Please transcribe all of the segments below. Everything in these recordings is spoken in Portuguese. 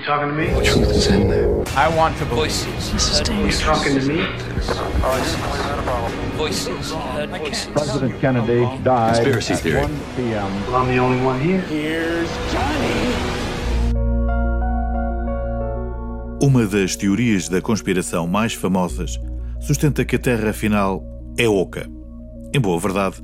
You talking to me? The truth is in there. I want to voices. This is You dangerous. talking to me? Voices. President Kennedy died Conspiracy at theory. 1 p.m. Well, I'm the only one here. Uma das teorias da conspiração mais famosas sustenta que a Terra afinal é oca. Em boa verdade,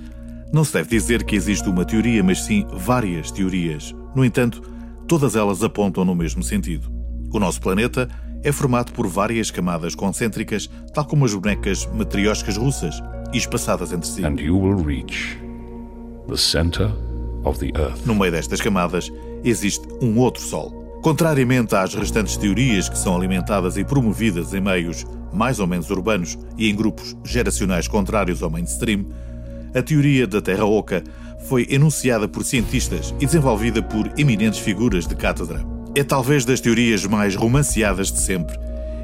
não se deve dizer que existe uma teoria, mas sim várias teorias. No entanto, todas elas apontam no mesmo sentido. O nosso planeta é formado por várias camadas concêntricas, tal como as bonecas matrioscas russas, e espaçadas entre si. and you will reach the center of the earth. No meio destas camadas existe um outro Sol. Contrariamente às restantes teorias que são alimentadas e promovidas em meios mais ou menos urbanos e em grupos geracionais contrários ao mainstream, a teoria da Terra Oca foi enunciada por cientistas e desenvolvida por eminentes figuras de cátedra. É talvez das teorias mais romanceadas de sempre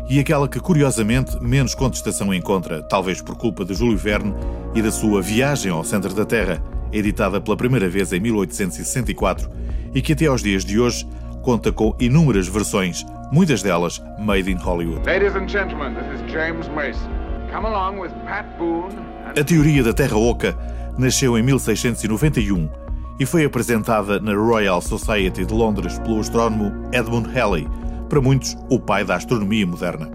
e aquela que curiosamente menos contestação encontra, talvez por culpa de Júlio Verne e da sua Viagem ao Centro da Terra, editada pela primeira vez em 1864 e que até aos dias de hoje conta com inúmeras versões, muitas delas made in Hollywood. Ladies and gentlemen, this is James Mason. A teoria da Terra Oca nasceu em 1691 e foi apresentada na Royal Society de Londres pelo astrónomo Edmund Halley, para muitos o pai da astronomia moderna.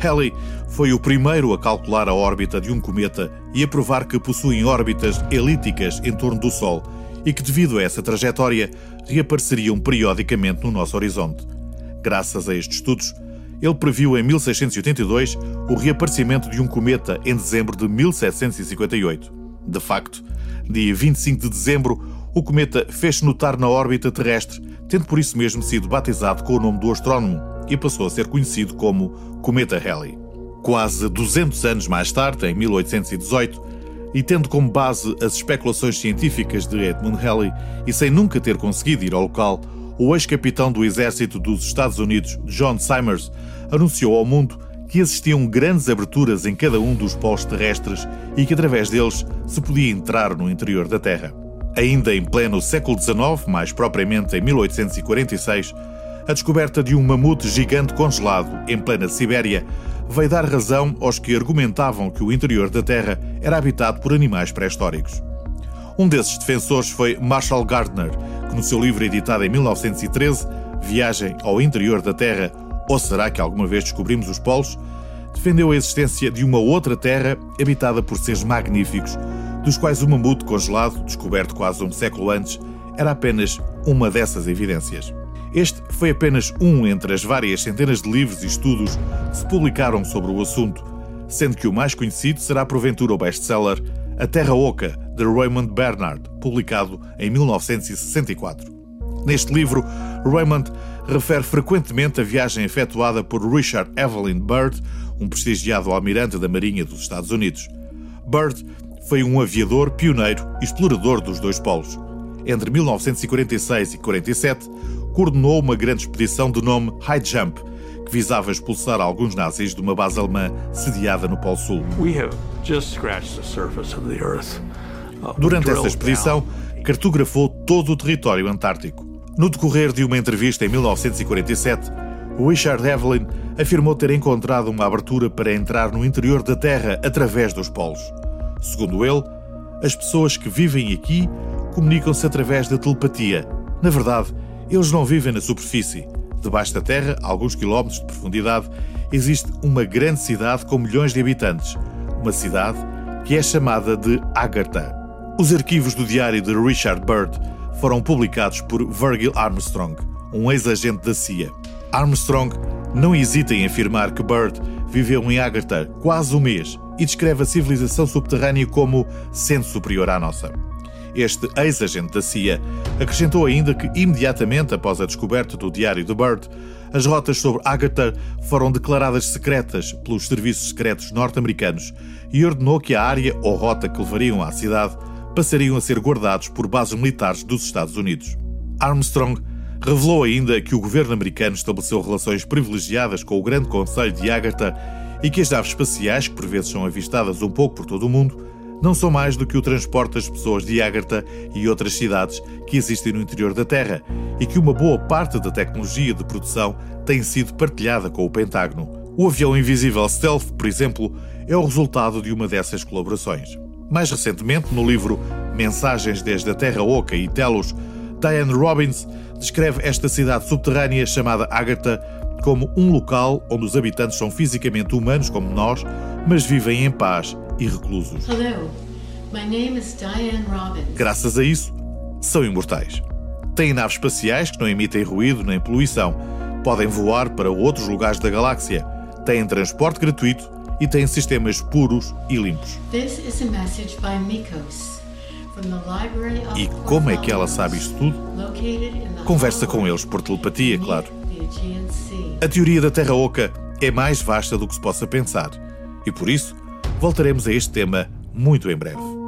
Halley foi o primeiro a calcular a órbita de um cometa e a provar que possuem órbitas elípticas em torno do Sol e que, devido a essa trajetória, reapareceriam periodicamente no nosso horizonte. Graças a estes estudos, ele previu em 1682 o reaparecimento de um cometa em dezembro de 1758. De facto, dia 25 de dezembro, o cometa fez-se notar na órbita terrestre, tendo por isso mesmo sido batizado com o nome do astrónomo e passou a ser conhecido como Cometa Halley. Quase 200 anos mais tarde, em 1818, e tendo como base as especulações científicas de Edmund Halley e sem nunca ter conseguido ir ao local, o ex-capitão do exército dos Estados Unidos, John Simers, anunciou ao mundo que existiam grandes aberturas em cada um dos polos terrestres e que através deles se podia entrar no interior da Terra. Ainda em pleno século XIX, mais propriamente em 1846, a descoberta de um mamute gigante congelado em plena Sibéria veio dar razão aos que argumentavam que o interior da Terra era habitado por animais pré-históricos. Um desses defensores foi Marshall Gardner, que no seu livro editado em 1913, Viagem ao Interior da Terra, ou será que alguma vez descobrimos os polos, defendeu a existência de uma outra Terra habitada por seres magníficos, dos quais o mamute congelado, descoberto quase um século antes, era apenas uma dessas evidências. Este foi apenas um entre as várias centenas de livros e estudos que se publicaram sobre o assunto, sendo que o mais conhecido será porventura o best-seller A Terra Oca, de Raymond Bernard, publicado em 1964. Neste livro, Raymond refere frequentemente a viagem efetuada por Richard Evelyn Byrd, um prestigiado almirante da Marinha dos Estados Unidos. Byrd foi um aviador pioneiro explorador dos dois polos. Entre 1946 e 47, coordenou uma grande expedição de nome High Jump, que visava expulsar alguns nazis de uma base alemã sediada no Polo Sul. We have just scratched the surface of the Earth. Uh, Durante essa expedição, cartografou todo o território antártico. No decorrer de uma entrevista em 1947, o Richard Evelyn afirmou ter encontrado uma abertura para entrar no interior da Terra através dos polos. Segundo ele, as pessoas que vivem aqui comunicam-se através da telepatia. Na verdade, eles não vivem na superfície. Debaixo da Terra, a alguns quilómetros de profundidade, existe uma grande cidade com milhões de habitantes. Uma cidade que é chamada de Agartha. Os arquivos do diário de Richard Byrd foram publicados por Virgil Armstrong, um ex-agente da CIA. Armstrong não hesita em afirmar que Byrd viveu em Agartha quase um mês e descreve a civilização subterrânea como sendo superior à nossa. Este ex-agente da CIA acrescentou ainda que, imediatamente após a descoberta do diário de Byrd, as rotas sobre Agartha foram declaradas secretas pelos serviços secretos norte-americanos e ordenou que a área ou rota que levariam à cidade passariam a ser guardados por bases militares dos Estados Unidos. Armstrong revelou ainda que o governo americano estabeleceu relações privilegiadas com o Grande Conselho de Agartha e que as naves espaciais, que por vezes são avistadas um pouco por todo o mundo, não são mais do que o transporte das pessoas de Ágata e outras cidades que existem no interior da Terra e que uma boa parte da tecnologia de produção tem sido partilhada com o Pentágono. O avião invisível Stealth, por exemplo, é o resultado de uma dessas colaborações. Mais recentemente, no livro Mensagens desde a Terra Oca e Telos, Diane Robbins descreve esta cidade subterrânea chamada Ágata como um local onde os habitantes são fisicamente humanos como nós, mas vivem em paz e reclusos. Hello, my name is Diane Robbins. Graças a isso, são imortais. Têm naves espaciais que não emitem ruído nem poluição, podem voar para outros lugares da galáxia, têm transporte gratuito e têm sistemas puros e limpos. This is a message by Mikos E como é que ela sabe isto tudo? Conversa com eles por telepatia, claro. A teoria da Terra Oca é mais vasta do que se possa pensar. E por isso, voltaremos a este tema muito em breve.